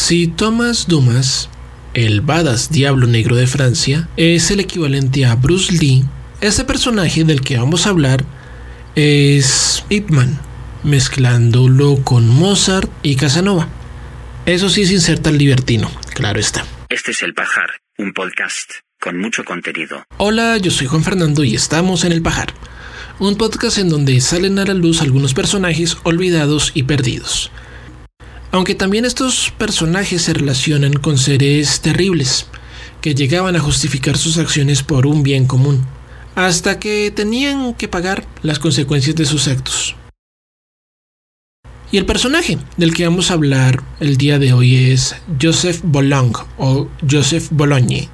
Si Thomas Dumas, el badass diablo negro de Francia, es el equivalente a Bruce Lee, este personaje del que vamos a hablar es Ip Man, mezclándolo con Mozart y Casanova. Eso sí sin ser tan libertino, claro está. Este es El Pajar, un podcast con mucho contenido. Hola, yo soy Juan Fernando y estamos en El Pajar, un podcast en donde salen a la luz algunos personajes olvidados y perdidos. Aunque también estos personajes se relacionan con seres terribles, que llegaban a justificar sus acciones por un bien común, hasta que tenían que pagar las consecuencias de sus actos. Y el personaje del que vamos a hablar el día de hoy es Joseph Boulogne o Joseph Bologne.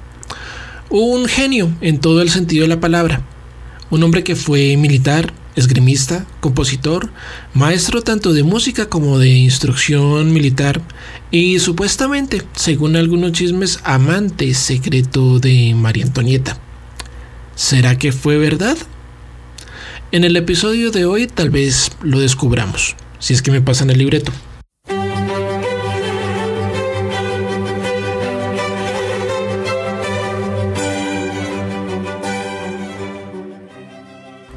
Un genio en todo el sentido de la palabra. Un hombre que fue militar, esgrimista, compositor, maestro tanto de música como de instrucción militar y supuestamente, según algunos chismes, amante secreto de María Antonieta. ¿Será que fue verdad? En el episodio de hoy tal vez lo descubramos, si es que me pasan el libreto.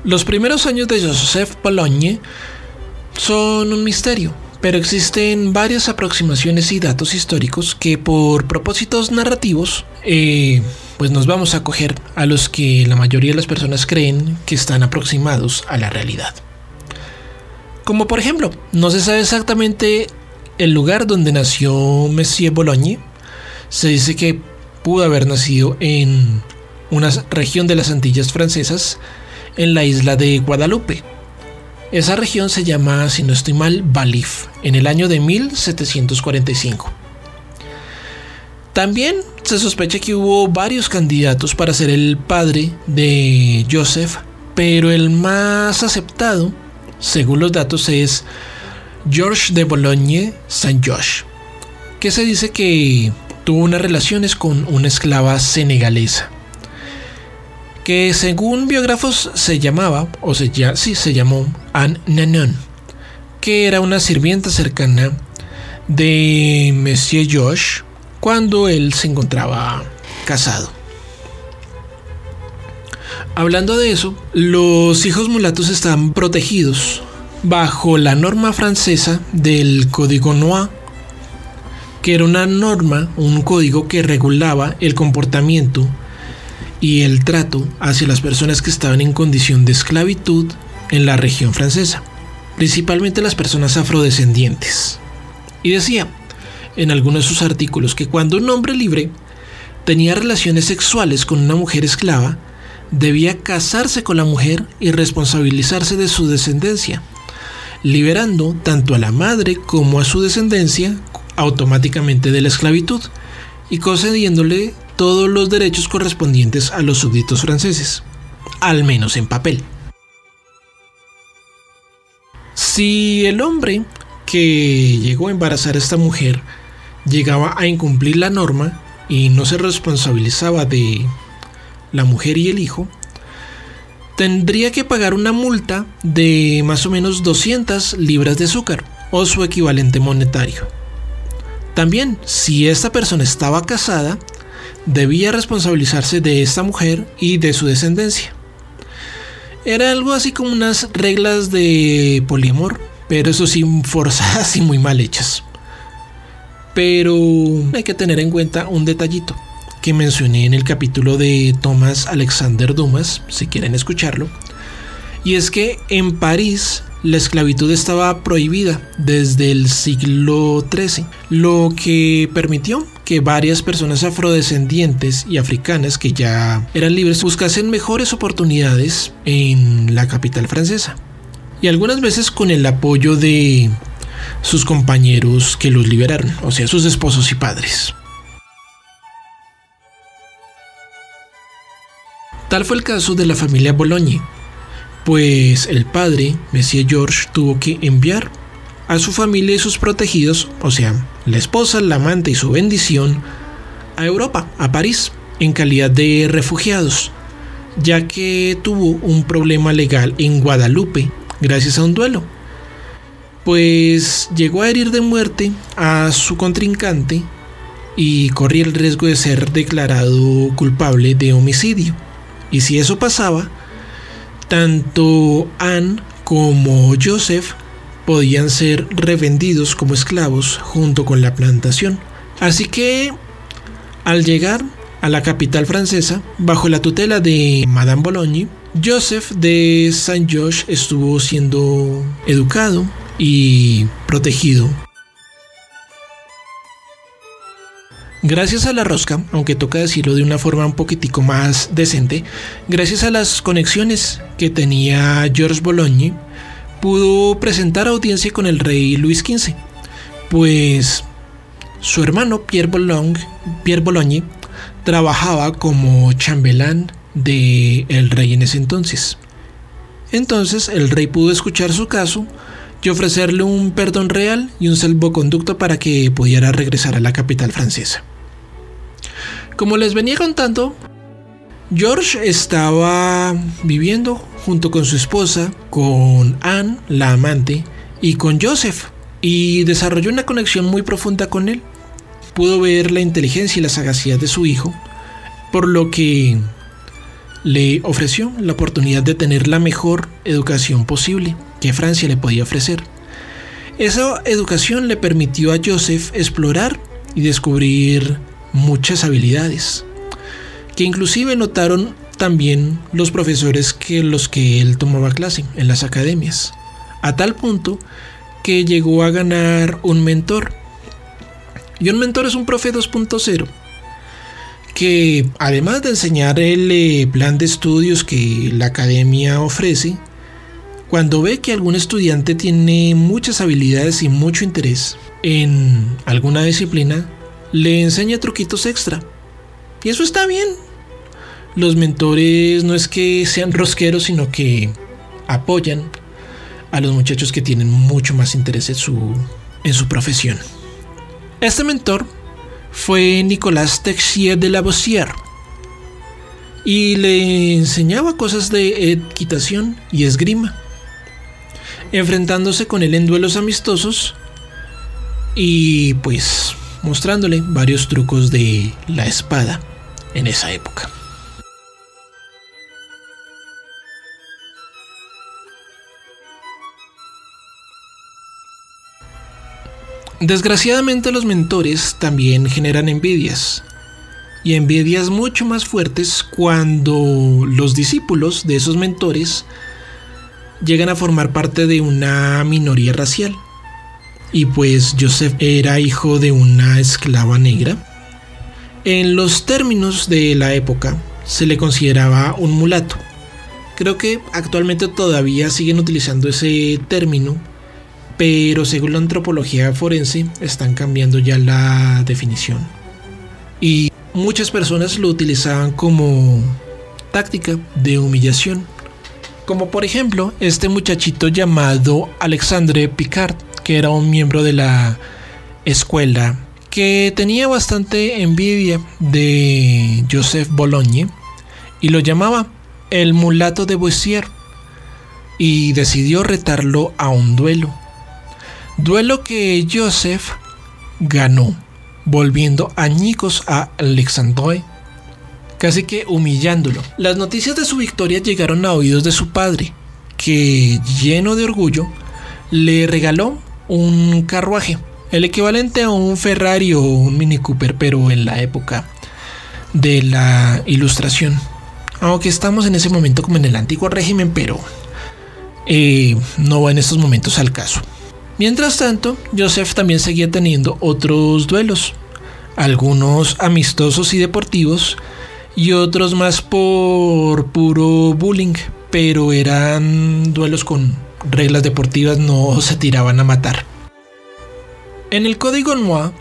Los primeros años de Joseph Bologne son un misterio, pero existen varias aproximaciones y datos históricos que por propósitos narrativos, eh, pues nos vamos a coger a los que la mayoría de las personas creen que están aproximados a la realidad. Como por ejemplo, no se sabe exactamente el lugar donde nació Monsieur Bologne. Se dice que pudo haber nacido en una región de las Antillas francesas, en la isla de Guadalupe. Esa región se llama, si no estoy mal, Balif, en el año de 1745. También se sospecha que hubo varios candidatos para ser el padre de Joseph, pero el más aceptado, según los datos, es George de Bologne Saint George, que se dice que tuvo unas relaciones con una esclava senegalesa que según biógrafos se llamaba, o se, ya, sí, se llamó Anne Nanon, que era una sirvienta cercana de Monsieur Josh cuando él se encontraba casado. Hablando de eso, los hijos mulatos están protegidos bajo la norma francesa del Código Noir, que era una norma, un código que regulaba el comportamiento y el trato hacia las personas que estaban en condición de esclavitud en la región francesa, principalmente las personas afrodescendientes. Y decía en algunos de sus artículos que cuando un hombre libre tenía relaciones sexuales con una mujer esclava, debía casarse con la mujer y responsabilizarse de su descendencia, liberando tanto a la madre como a su descendencia automáticamente de la esclavitud y concediéndole todos los derechos correspondientes a los súbditos franceses, al menos en papel. Si el hombre que llegó a embarazar a esta mujer llegaba a incumplir la norma y no se responsabilizaba de la mujer y el hijo, tendría que pagar una multa de más o menos 200 libras de azúcar o su equivalente monetario. También, si esta persona estaba casada, debía responsabilizarse de esta mujer y de su descendencia. Era algo así como unas reglas de poliamor, pero eso sí forzadas y muy mal hechas. Pero hay que tener en cuenta un detallito que mencioné en el capítulo de Thomas Alexander Dumas, si quieren escucharlo, y es que en París la esclavitud estaba prohibida desde el siglo XIII, lo que permitió que varias personas afrodescendientes y africanas que ya eran libres buscasen mejores oportunidades en la capital francesa. Y algunas veces con el apoyo de sus compañeros que los liberaron, o sea, sus esposos y padres. Tal fue el caso de la familia Bologne, pues el padre, Monsieur George, tuvo que enviar a su familia y sus protegidos, o sea, la esposa, la amante y su bendición, a Europa, a París, en calidad de refugiados, ya que tuvo un problema legal en Guadalupe gracias a un duelo. pues llegó a herir de muerte a su contrincante y corría el riesgo de ser declarado culpable de homicidio. Y si eso pasaba, tanto Anne como Joseph podían ser revendidos como esclavos junto con la plantación. Así que, al llegar a la capital francesa, bajo la tutela de Madame Bologne, Joseph de Saint George estuvo siendo educado y protegido. Gracias a la rosca, aunque toca decirlo de una forma un poquitico más decente, gracias a las conexiones que tenía George Bologne, pudo presentar audiencia con el rey Luis XV, pues su hermano Pierre Bologne, Pierre trabajaba como chambelán de el rey en ese entonces. Entonces el rey pudo escuchar su caso y ofrecerle un perdón real y un salvoconducto para que pudiera regresar a la capital francesa. Como les venía contando, George estaba viviendo junto con su esposa, con Anne, la amante, y con Joseph, y desarrolló una conexión muy profunda con él. Pudo ver la inteligencia y la sagacidad de su hijo, por lo que le ofreció la oportunidad de tener la mejor educación posible que Francia le podía ofrecer. Esa educación le permitió a Joseph explorar y descubrir muchas habilidades, que inclusive notaron también los profesores que los que él tomaba clase en las academias, a tal punto que llegó a ganar un mentor. Y un mentor es un profe 2.0 que además de enseñar el eh, plan de estudios que la academia ofrece, cuando ve que algún estudiante tiene muchas habilidades y mucho interés en alguna disciplina, le enseña truquitos extra. Y eso está bien. Los mentores no es que sean rosqueros, sino que apoyan a los muchachos que tienen mucho más interés en su, en su profesión. Este mentor fue Nicolas Texier de Lavoisier y le enseñaba cosas de equitación y esgrima, enfrentándose con él en duelos amistosos y pues mostrándole varios trucos de la espada en esa época. Desgraciadamente los mentores también generan envidias, y envidias mucho más fuertes cuando los discípulos de esos mentores llegan a formar parte de una minoría racial. Y pues Joseph era hijo de una esclava negra. En los términos de la época se le consideraba un mulato. Creo que actualmente todavía siguen utilizando ese término pero según la antropología forense están cambiando ya la definición. Y muchas personas lo utilizaban como táctica de humillación. Como por ejemplo este muchachito llamado Alexandre Picard, que era un miembro de la escuela que tenía bastante envidia de Joseph Bologne y lo llamaba el mulato de Boissier y decidió retarlo a un duelo. Duelo que Joseph ganó, volviendo añicos a Alexandre, casi que humillándolo. Las noticias de su victoria llegaron a oídos de su padre, que, lleno de orgullo, le regaló un carruaje, el equivalente a un Ferrari o un Mini Cooper, pero en la época de la Ilustración. Aunque estamos en ese momento como en el antiguo régimen, pero eh, no va en estos momentos al caso. Mientras tanto, Joseph también seguía teniendo otros duelos, algunos amistosos y deportivos y otros más por puro bullying, pero eran duelos con reglas deportivas, no se tiraban a matar. En el código Noir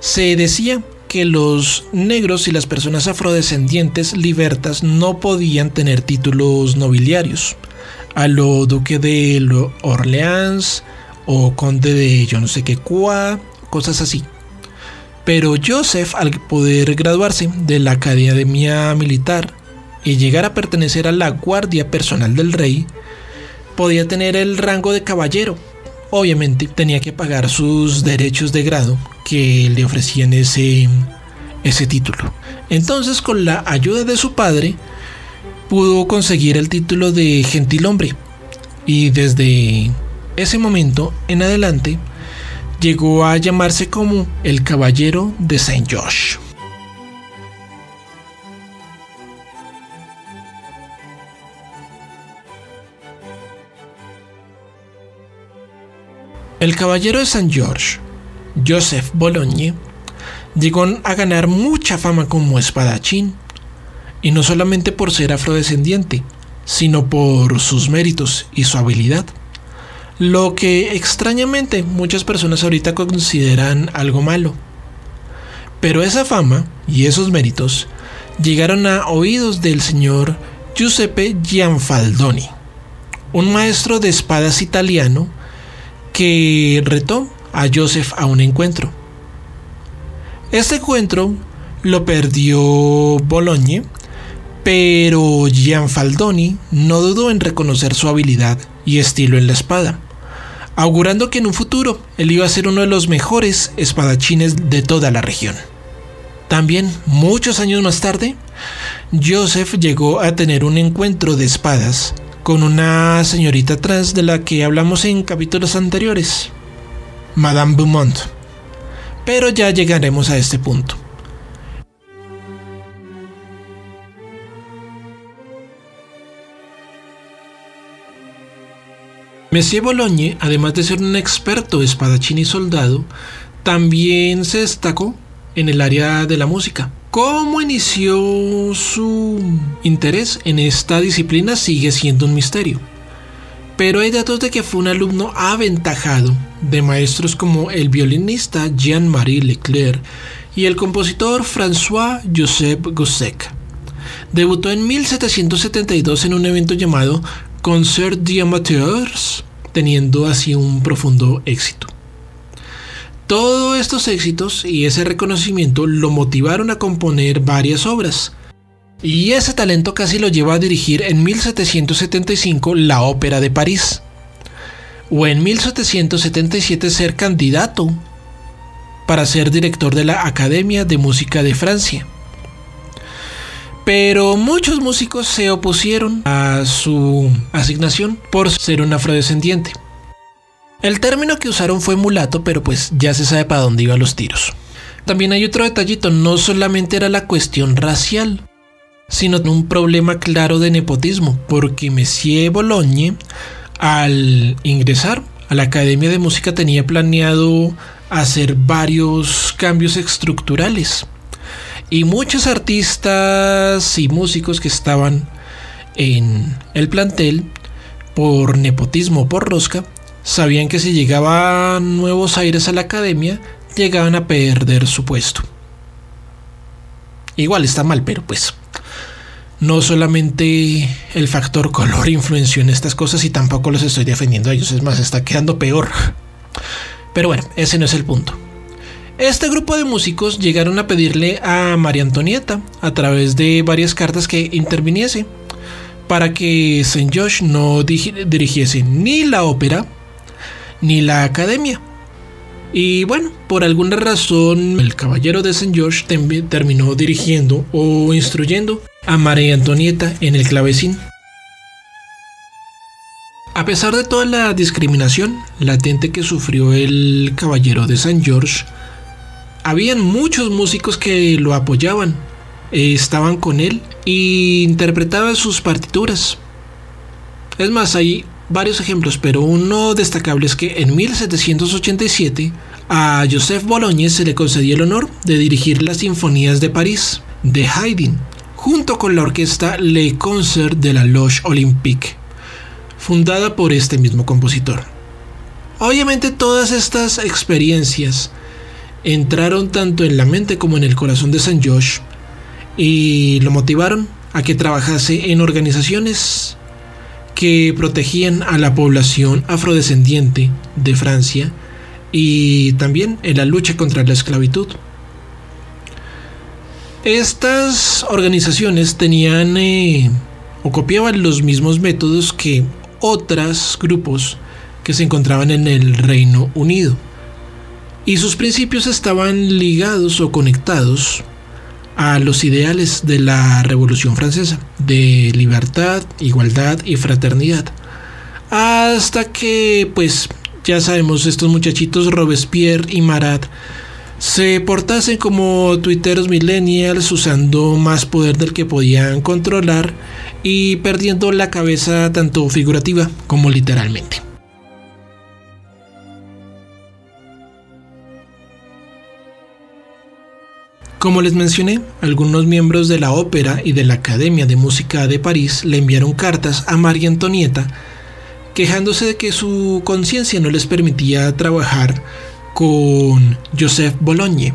se decía que los negros y las personas afrodescendientes libertas no podían tener títulos nobiliarios, a lo duque de Orleans, o conde de yo no sé qué cuá, cosas así. Pero Joseph, al poder graduarse de la Academia Militar y llegar a pertenecer a la Guardia Personal del Rey, podía tener el rango de caballero, obviamente tenía que pagar sus derechos de grado que le ofrecían ese, ese título. Entonces con la ayuda de su padre pudo conseguir el título de gentilhombre y desde ese momento en adelante llegó a llamarse como el Caballero de Saint George. El caballero de San George, Joseph Bologne, llegó a ganar mucha fama como espadachín, y no solamente por ser afrodescendiente, sino por sus méritos y su habilidad. Lo que extrañamente muchas personas ahorita consideran algo malo. Pero esa fama y esos méritos llegaron a oídos del señor Giuseppe Gianfaldoni, un maestro de espadas italiano que retó a Joseph a un encuentro. Este encuentro lo perdió Bologne, pero Gianfaldoni no dudó en reconocer su habilidad y estilo en la espada, augurando que en un futuro él iba a ser uno de los mejores espadachines de toda la región. También, muchos años más tarde, Joseph llegó a tener un encuentro de espadas con una señorita trans de la que hablamos en capítulos anteriores, Madame Beaumont. Pero ya llegaremos a este punto. Monsieur Bologne, además de ser un experto espadachín y soldado, también se destacó en el área de la música. ¿Cómo inició su interés en esta disciplina sigue siendo un misterio? Pero hay datos de que fue un alumno aventajado de maestros como el violinista Jean-Marie Leclerc y el compositor François-Joseph Gossec. Debutó en 1772 en un evento llamado Concert d'Amateurs, teniendo así un profundo éxito. Todos estos éxitos y ese reconocimiento lo motivaron a componer varias obras. Y ese talento casi lo lleva a dirigir en 1775 la Ópera de París. O en 1777 ser candidato para ser director de la Academia de Música de Francia. Pero muchos músicos se opusieron a su asignación por ser un afrodescendiente. El término que usaron fue mulato, pero pues ya se sabe para dónde iban los tiros. También hay otro detallito, no solamente era la cuestión racial, sino un problema claro de nepotismo, porque Messier Bologne, al ingresar a la Academia de Música, tenía planeado hacer varios cambios estructurales. Y muchos artistas y músicos que estaban en el plantel, por nepotismo, por rosca, sabían que si llegaban nuevos aires a la academia, llegaban a perder su puesto. Igual está mal, pero pues no solamente el factor color influenció en estas cosas y tampoco los estoy defendiendo a ellos, es más, está quedando peor. Pero bueno, ese no es el punto. Este grupo de músicos llegaron a pedirle a María Antonieta, a través de varias cartas, que interviniese para que St. Josh no dirigiese ni la ópera ni la academia. Y bueno, por alguna razón el caballero de St. George terminó dirigiendo o instruyendo a María Antonieta en el clavecín. A pesar de toda la discriminación latente que sufrió el caballero de St. George, habían muchos músicos que lo apoyaban, estaban con él e interpretaban sus partituras. Es más, hay varios ejemplos, pero uno destacable es que en 1787 a Joseph Bologne se le concedió el honor de dirigir las Sinfonías de París de Haydn, junto con la orquesta Le Concert de la Loge Olympique, fundada por este mismo compositor. Obviamente todas estas experiencias entraron tanto en la mente como en el corazón de Saint Josh y lo motivaron a que trabajase en organizaciones que protegían a la población afrodescendiente de Francia y también en la lucha contra la esclavitud. Estas organizaciones tenían eh, o copiaban los mismos métodos que otros grupos que se encontraban en el Reino Unido. Y sus principios estaban ligados o conectados a los ideales de la Revolución Francesa, de libertad, igualdad y fraternidad. Hasta que, pues, ya sabemos, estos muchachitos Robespierre y Marat se portasen como tuiteros millennials usando más poder del que podían controlar y perdiendo la cabeza tanto figurativa como literalmente. Como les mencioné, algunos miembros de la ópera y de la Academia de Música de París le enviaron cartas a María Antonieta quejándose de que su conciencia no les permitía trabajar con Joseph Bologne.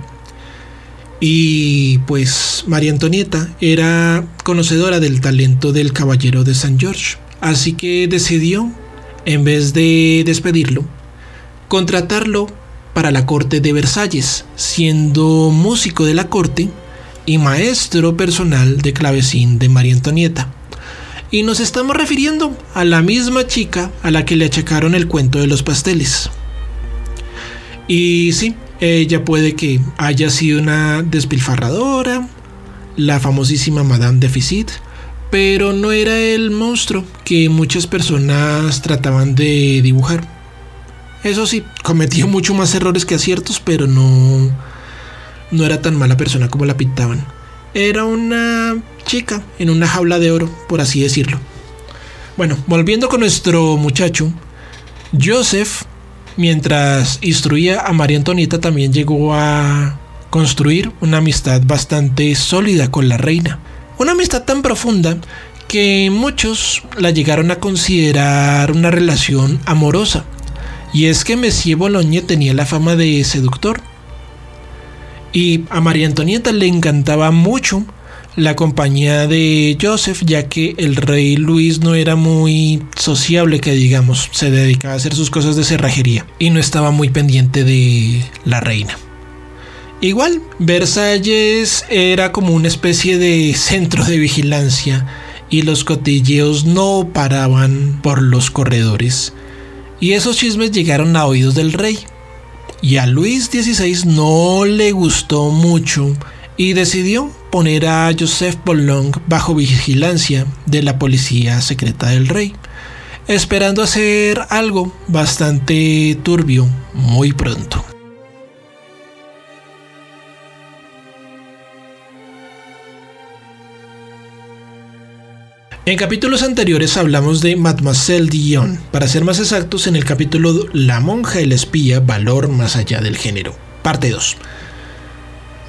Y pues María Antonieta era conocedora del talento del caballero de San George, así que decidió, en vez de despedirlo, contratarlo para la corte de Versalles, siendo músico de la corte y maestro personal de clavecín de María Antonieta. Y nos estamos refiriendo a la misma chica a la que le achacaron el cuento de los pasteles. Y sí, ella puede que haya sido una despilfarradora, la famosísima Madame Deficit, pero no era el monstruo que muchas personas trataban de dibujar. Eso sí, cometió mucho más errores que aciertos, pero no, no era tan mala persona como la pintaban. Era una chica en una jaula de oro, por así decirlo. Bueno, volviendo con nuestro muchacho, Joseph Mientras instruía a María Antonieta también llegó a construir una amistad bastante sólida con la reina. Una amistad tan profunda que muchos la llegaron a considerar una relación amorosa. Y es que Monsieur Bologne tenía la fama de seductor. Y a María Antonieta le encantaba mucho la compañía de Joseph, ya que el rey Luis no era muy sociable, que digamos, se dedicaba a hacer sus cosas de cerrajería y no estaba muy pendiente de la reina. Igual, Versalles era como una especie de centro de vigilancia y los cotilleos no paraban por los corredores. Y esos chismes llegaron a oídos del rey. Y a Luis XVI no le gustó mucho y decidió poner a Joseph Boulogne bajo vigilancia de la policía secreta del rey, esperando hacer algo bastante turbio muy pronto. En capítulos anteriores hablamos de Mademoiselle Dion, para ser más exactos en el capítulo La monja y el espía, valor más allá del género, parte 2.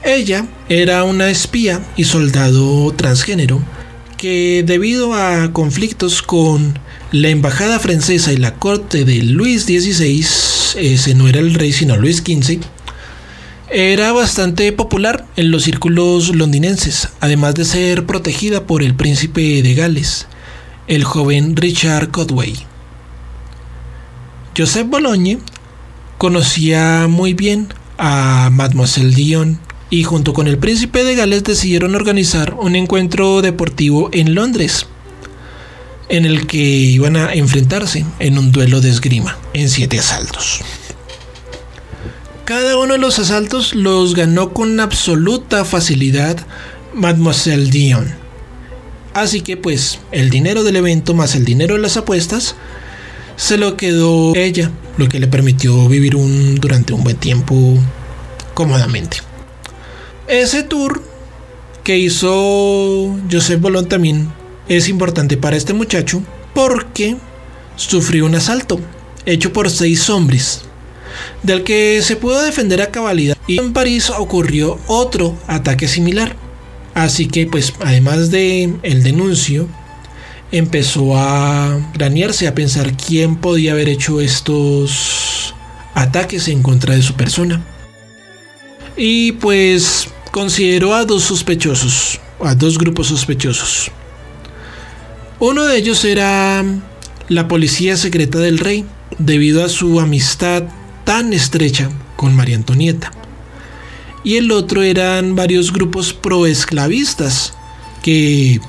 Ella era una espía y soldado transgénero que debido a conflictos con la embajada francesa y la corte de Luis XVI, ese no era el rey sino Luis XV, era bastante popular en los círculos londinenses, además de ser protegida por el príncipe de Gales, el joven Richard Codway. Joseph Bologne conocía muy bien a Mademoiselle Dion y junto con el príncipe de Gales decidieron organizar un encuentro deportivo en Londres, en el que iban a enfrentarse en un duelo de esgrima en siete asaltos. Cada uno de los asaltos los ganó con absoluta facilidad Mademoiselle Dion. Así que pues el dinero del evento más el dinero de las apuestas se lo quedó ella, lo que le permitió vivir un, durante un buen tiempo cómodamente. Ese tour que hizo Joseph Bolón también es importante para este muchacho porque sufrió un asalto hecho por seis hombres, del que se pudo defender a cabalidad. Y en París ocurrió otro ataque similar. Así que, pues, además de el denuncio, empezó a granearse a pensar quién podía haber hecho estos ataques en contra de su persona. Y pues consideró a dos sospechosos, a dos grupos sospechosos. Uno de ellos era la policía secreta del rey, debido a su amistad tan estrecha con María Antonieta. Y el otro eran varios grupos proesclavistas que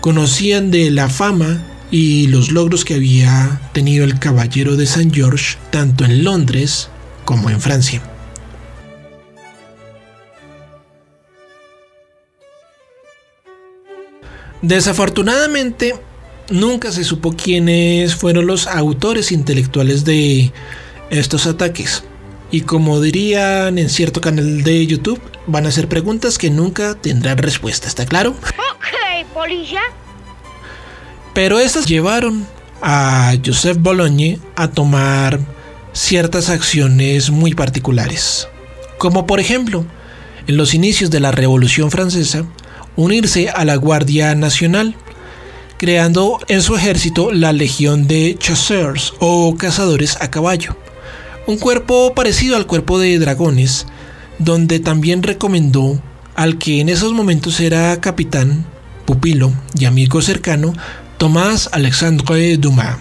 conocían de la fama y los logros que había tenido el Caballero de Saint George tanto en Londres como en Francia. Desafortunadamente, nunca se supo quiénes fueron los autores intelectuales de estos ataques. Y como dirían en cierto canal de YouTube, van a ser preguntas que nunca tendrán respuesta, ¿está claro? Ok, polilla. Pero estas llevaron a Joseph Bologne a tomar ciertas acciones muy particulares. Como por ejemplo, en los inicios de la Revolución Francesa, unirse a la Guardia Nacional, creando en su ejército la Legión de Chasseurs o cazadores a caballo, un cuerpo parecido al cuerpo de dragones, donde también recomendó al que en esos momentos era capitán, pupilo y amigo cercano, Tomás Alexandre Dumas.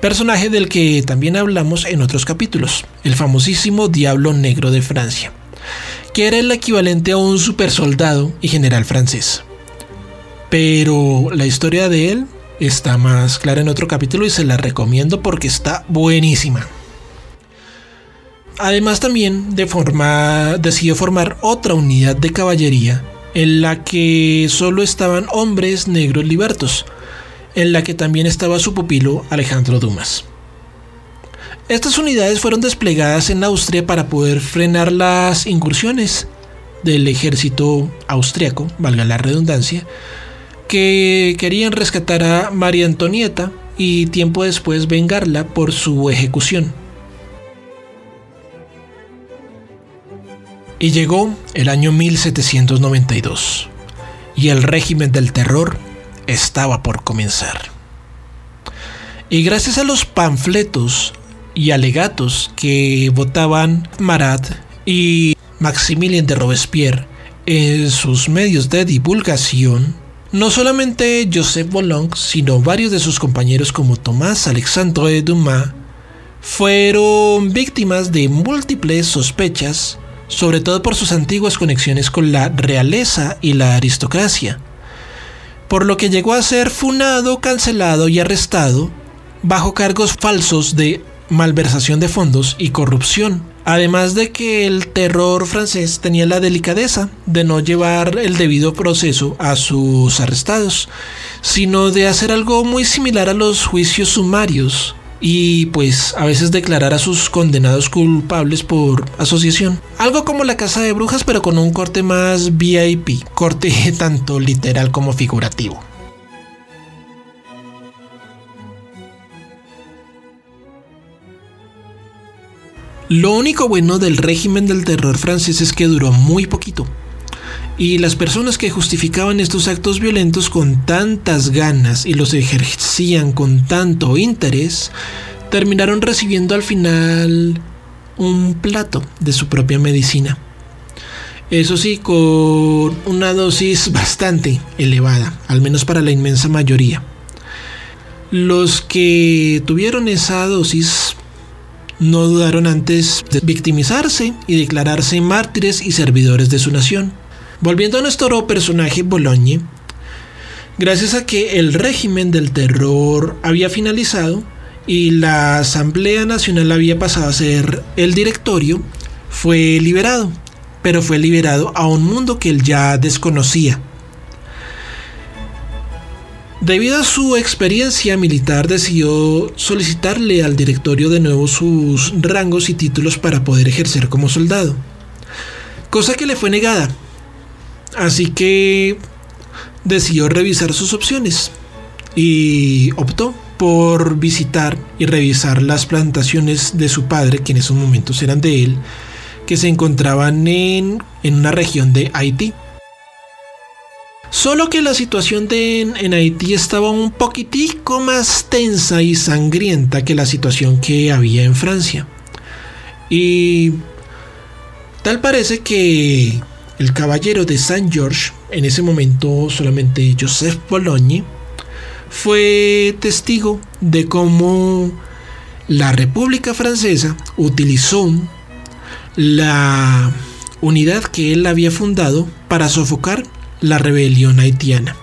Personaje del que también hablamos en otros capítulos, el famosísimo Diablo Negro de Francia que era el equivalente a un super soldado y general francés. Pero la historia de él está más clara en otro capítulo y se la recomiendo porque está buenísima. Además también de decidió formar otra unidad de caballería en la que solo estaban hombres negros libertos, en la que también estaba su pupilo Alejandro Dumas. Estas unidades fueron desplegadas en Austria para poder frenar las incursiones del ejército austriaco, valga la redundancia, que querían rescatar a María Antonieta y tiempo después vengarla por su ejecución. Y llegó el año 1792, y el régimen del terror estaba por comenzar. Y gracias a los panfletos y alegatos que votaban Marat y Maximilien de Robespierre en sus medios de divulgación, no solamente Joseph Boulogne, sino varios de sus compañeros como Tomás Alexandre Dumas, fueron víctimas de múltiples sospechas, sobre todo por sus antiguas conexiones con la realeza y la aristocracia, por lo que llegó a ser funado, cancelado y arrestado bajo cargos falsos de malversación de fondos y corrupción. Además de que el terror francés tenía la delicadeza de no llevar el debido proceso a sus arrestados, sino de hacer algo muy similar a los juicios sumarios y pues a veces declarar a sus condenados culpables por asociación. Algo como la casa de brujas pero con un corte más VIP, corte tanto literal como figurativo. Lo único bueno del régimen del terror francés es que duró muy poquito. Y las personas que justificaban estos actos violentos con tantas ganas y los ejercían con tanto interés, terminaron recibiendo al final un plato de su propia medicina. Eso sí, con una dosis bastante elevada, al menos para la inmensa mayoría. Los que tuvieron esa dosis no dudaron antes de victimizarse y declararse mártires y servidores de su nación. Volviendo a nuestro personaje Bologne, gracias a que el régimen del terror había finalizado y la Asamblea Nacional había pasado a ser el directorio, fue liberado, pero fue liberado a un mundo que él ya desconocía Debido a su experiencia militar decidió solicitarle al directorio de nuevo sus rangos y títulos para poder ejercer como soldado, cosa que le fue negada. Así que decidió revisar sus opciones y optó por visitar y revisar las plantaciones de su padre, que en esos momentos eran de él, que se encontraban en, en una región de Haití. Solo que la situación de, en, Haití estaba un poquitico más tensa y sangrienta que la situación que había en Francia. Y tal parece que el caballero de Saint George, en ese momento solamente Joseph Bologna, fue testigo de cómo la República Francesa utilizó la unidad que él había fundado para sofocar la rebelión haitiana.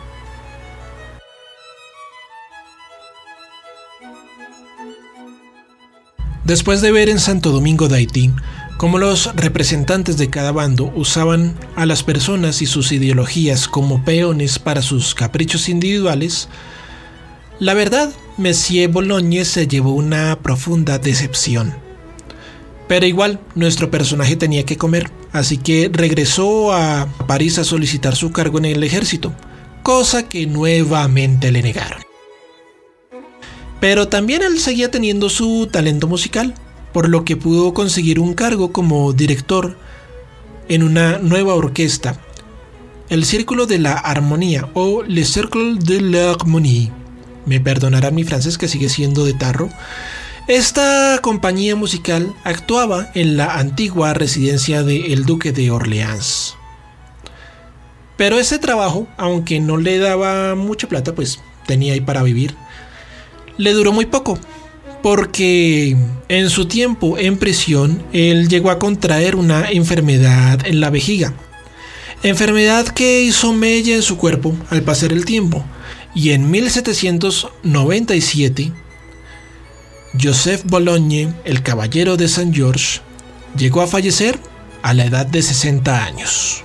Después de ver en Santo Domingo de Haití cómo los representantes de cada bando usaban a las personas y sus ideologías como peones para sus caprichos individuales, la verdad, Monsieur Bologne se llevó una profunda decepción. Pero igual, nuestro personaje tenía que comer, así que regresó a París a solicitar su cargo en el ejército, cosa que nuevamente le negaron. Pero también él seguía teniendo su talento musical, por lo que pudo conseguir un cargo como director en una nueva orquesta, el Círculo de la Armonía o Le Cercle de l'Harmonie. Me perdonarán mi francés que sigue siendo de tarro. Esta compañía musical actuaba en la antigua residencia del Duque de Orleans. Pero ese trabajo, aunque no le daba mucha plata, pues tenía ahí para vivir, le duró muy poco, porque en su tiempo en prisión él llegó a contraer una enfermedad en la vejiga. Enfermedad que hizo mella en su cuerpo al pasar el tiempo. Y en 1797, Joseph Bologne, el caballero de San George, llegó a fallecer a la edad de 60 años.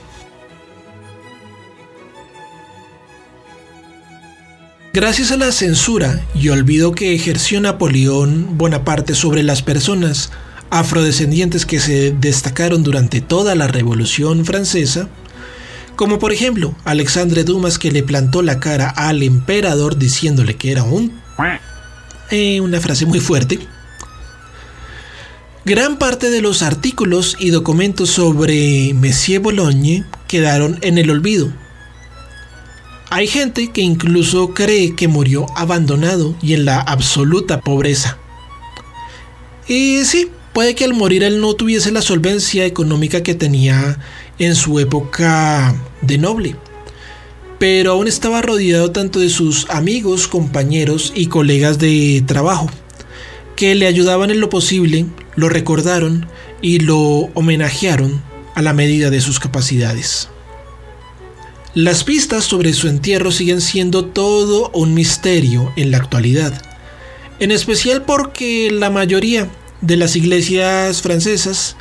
Gracias a la censura y olvido que ejerció Napoleón Bonaparte sobre las personas afrodescendientes que se destacaron durante toda la Revolución Francesa, como por ejemplo Alexandre Dumas que le plantó la cara al emperador diciéndole que era un... Eh, una frase muy fuerte. Gran parte de los artículos y documentos sobre Monsieur Bologne quedaron en el olvido hay gente que incluso cree que murió abandonado y en la absoluta pobreza. Y sí, puede que al morir él no tuviese la solvencia económica que tenía en su época de noble, pero aún estaba rodeado tanto de sus amigos, compañeros y colegas de trabajo, que le ayudaban en lo posible, lo recordaron y lo homenajearon a la medida de sus capacidades. Las pistas sobre su entierro siguen siendo todo un misterio en la actualidad, en especial porque la mayoría de las iglesias francesas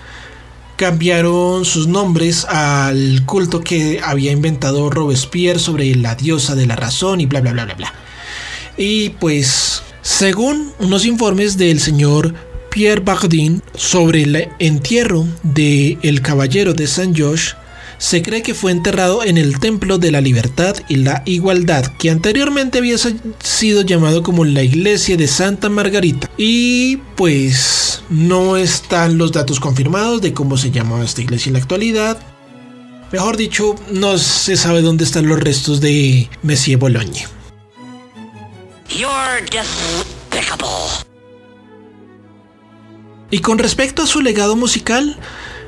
cambiaron sus nombres al culto que había inventado Robespierre sobre la diosa de la razón y bla bla bla bla bla. Y pues, según unos informes del señor Pierre Bardin sobre el entierro del el caballero de Saint George, se cree que fue enterrado en el Templo de la Libertad y la Igualdad, que anteriormente había sido llamado como la Iglesia de Santa Margarita. Y pues no están los datos confirmados de cómo se llamaba esta iglesia en la actualidad. Mejor dicho, no se sabe dónde están los restos de Messier Bologne. Y con respecto a su legado musical,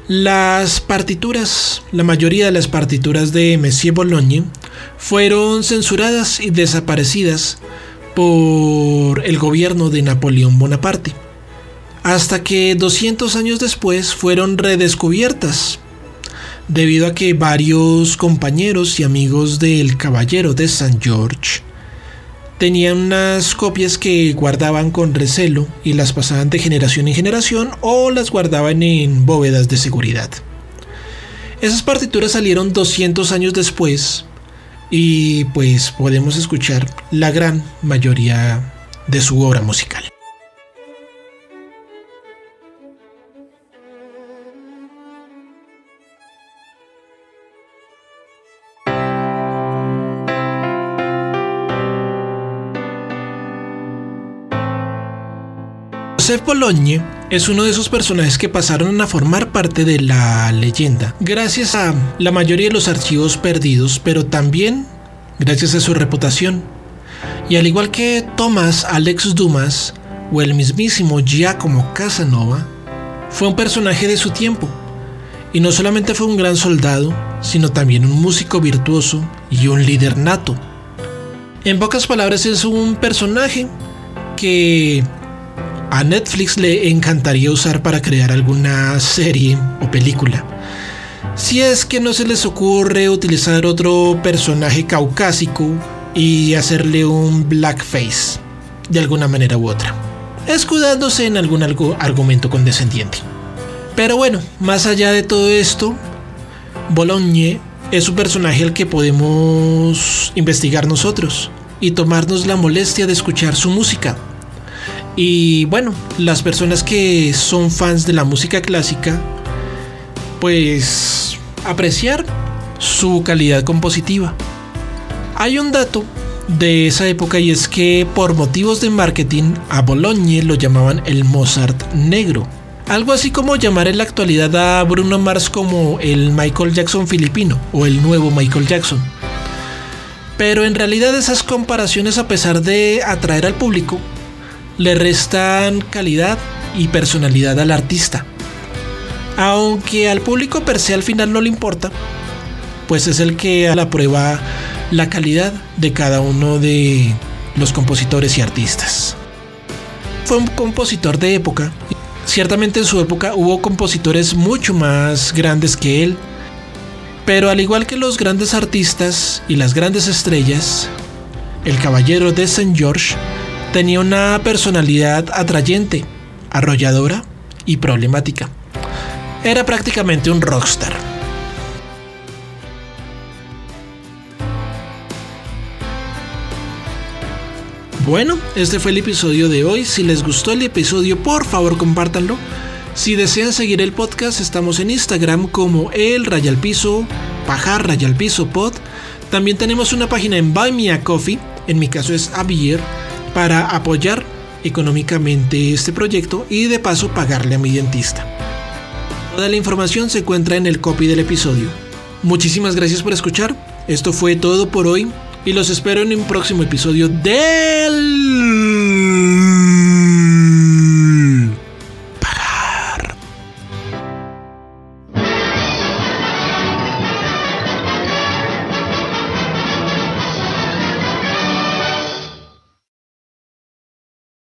las partituras, la mayoría de las partituras de Messier Bologne fueron censuradas y desaparecidas por el gobierno de Napoleón Bonaparte, hasta que 200 años después fueron redescubiertas, debido a que varios compañeros y amigos del Caballero de San George tenían unas copias que guardaban con recelo y las pasaban de generación en generación o las guardaban en bóvedas de seguridad. Esas partituras salieron 200 años después y pues podemos escuchar la gran mayoría de su obra musical. Joseph Bologne es uno de esos personajes que pasaron a formar parte de la leyenda, gracias a la mayoría de los archivos perdidos, pero también gracias a su reputación. Y al igual que Thomas Alex Dumas o el mismísimo Giacomo Casanova, fue un personaje de su tiempo. Y no solamente fue un gran soldado, sino también un músico virtuoso y un líder nato. En pocas palabras es un personaje que a Netflix le encantaría usar para crear alguna serie o película. Si es que no se les ocurre utilizar otro personaje caucásico y hacerle un blackface, de alguna manera u otra. escudándose en algún argumento condescendiente. Pero bueno, más allá de todo esto, Bologne es un personaje al que podemos investigar nosotros y tomarnos la molestia de escuchar su música. Y bueno, las personas que son fans de la música clásica, pues apreciar su calidad compositiva. Hay un dato de esa época y es que por motivos de marketing a Bologne lo llamaban el Mozart negro. Algo así como llamar en la actualidad a Bruno Mars como el Michael Jackson filipino o el nuevo Michael Jackson. Pero en realidad esas comparaciones a pesar de atraer al público, le restan calidad y personalidad al artista. Aunque al público per se al final no le importa, pues es el que la prueba la calidad de cada uno de los compositores y artistas. Fue un compositor de época. Ciertamente en su época hubo compositores mucho más grandes que él, pero al igual que los grandes artistas y las grandes estrellas, el caballero de St. George tenía una personalidad atrayente, arrolladora y problemática. Era prácticamente un rockstar. Bueno, este fue el episodio de hoy. Si les gustó el episodio, por favor compártanlo. Si desean seguir el podcast, estamos en Instagram como el Rayalpiso, Pajar Rayalpiso Pod. También tenemos una página en Buy Me a Coffee, en mi caso es Avier, para apoyar económicamente este proyecto y de paso pagarle a mi dentista. Toda la información se encuentra en el copy del episodio. Muchísimas gracias por escuchar. Esto fue todo por hoy y los espero en un próximo episodio del